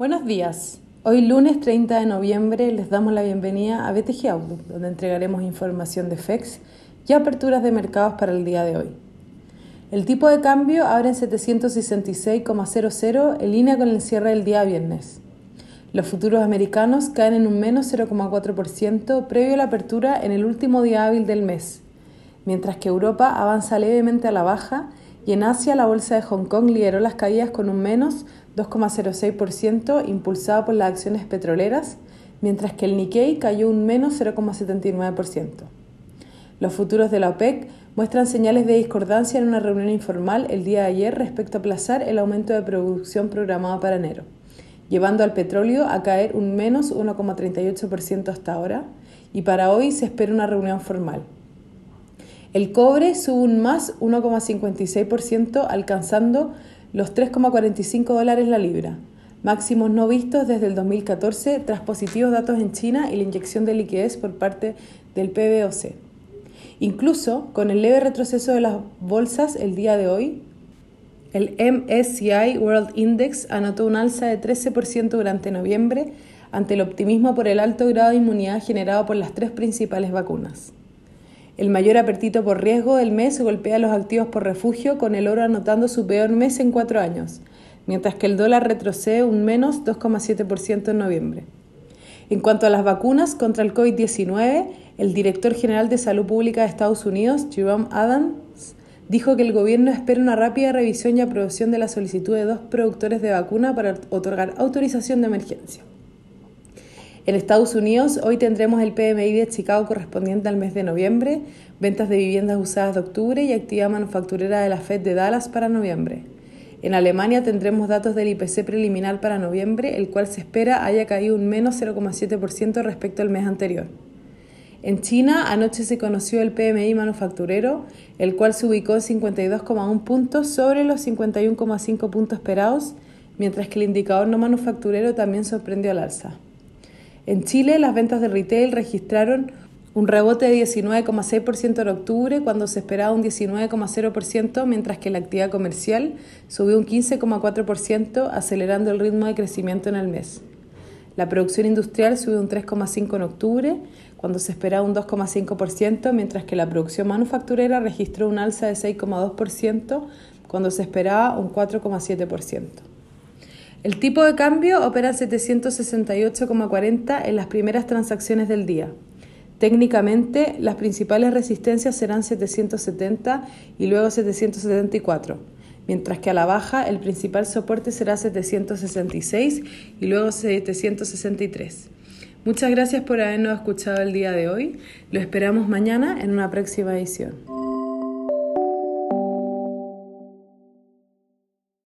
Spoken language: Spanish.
Buenos días. Hoy lunes 30 de noviembre les damos la bienvenida a BTG Outlook, donde entregaremos información de FEX y aperturas de mercados para el día de hoy. El tipo de cambio abre en 766,00 en línea con el cierre del día viernes. Los futuros americanos caen en un menos 0,4% previo a la apertura en el último día hábil del mes, mientras que Europa avanza levemente a la baja y en Asia la bolsa de Hong Kong lideró las caídas con un menos 2,06% impulsado por las acciones petroleras, mientras que el Nikkei cayó un menos 0,79%. Los futuros de la OPEC muestran señales de discordancia en una reunión informal el día de ayer respecto a aplazar el aumento de producción programado para enero, llevando al petróleo a caer un menos 1,38% hasta ahora, y para hoy se espera una reunión formal. El cobre sube un más 1,56%, alcanzando los 3,45 dólares la libra, máximos no vistos desde el 2014 tras positivos datos en China y la inyección de liquidez por parte del PBOC. Incluso con el leve retroceso de las bolsas el día de hoy, el MSCI World Index anotó un alza de 13% durante noviembre ante el optimismo por el alto grado de inmunidad generado por las tres principales vacunas. El mayor apetito por riesgo del mes golpea a los activos por refugio, con el oro anotando su peor mes en cuatro años, mientras que el dólar retrocede un menos 2,7% en noviembre. En cuanto a las vacunas contra el COVID-19, el director general de Salud Pública de Estados Unidos, Jerome Adams, dijo que el gobierno espera una rápida revisión y aprobación de la solicitud de dos productores de vacuna para otorgar autorización de emergencia. En Estados Unidos, hoy tendremos el PMI de Chicago correspondiente al mes de noviembre, ventas de viviendas usadas de octubre y actividad manufacturera de la Fed de Dallas para noviembre. En Alemania tendremos datos del IPC preliminar para noviembre, el cual se espera haya caído un menos 0,7% respecto al mes anterior. En China, anoche se conoció el PMI manufacturero, el cual se ubicó en 52,1 puntos sobre los 51,5 puntos esperados, mientras que el indicador no manufacturero también sorprendió al alza. En Chile, las ventas de retail registraron un rebote de 19,6% en octubre, cuando se esperaba un 19,0%, mientras que la actividad comercial subió un 15,4%, acelerando el ritmo de crecimiento en el mes. La producción industrial subió un 3,5% en octubre, cuando se esperaba un 2,5%, mientras que la producción manufacturera registró un alza de 6,2%, cuando se esperaba un 4,7%. El tipo de cambio opera en 768,40 en las primeras transacciones del día. Técnicamente, las principales resistencias serán 770 y luego 774, mientras que a la baja el principal soporte será 766 y luego 763. Muchas gracias por habernos escuchado el día de hoy. Lo esperamos mañana en una próxima edición.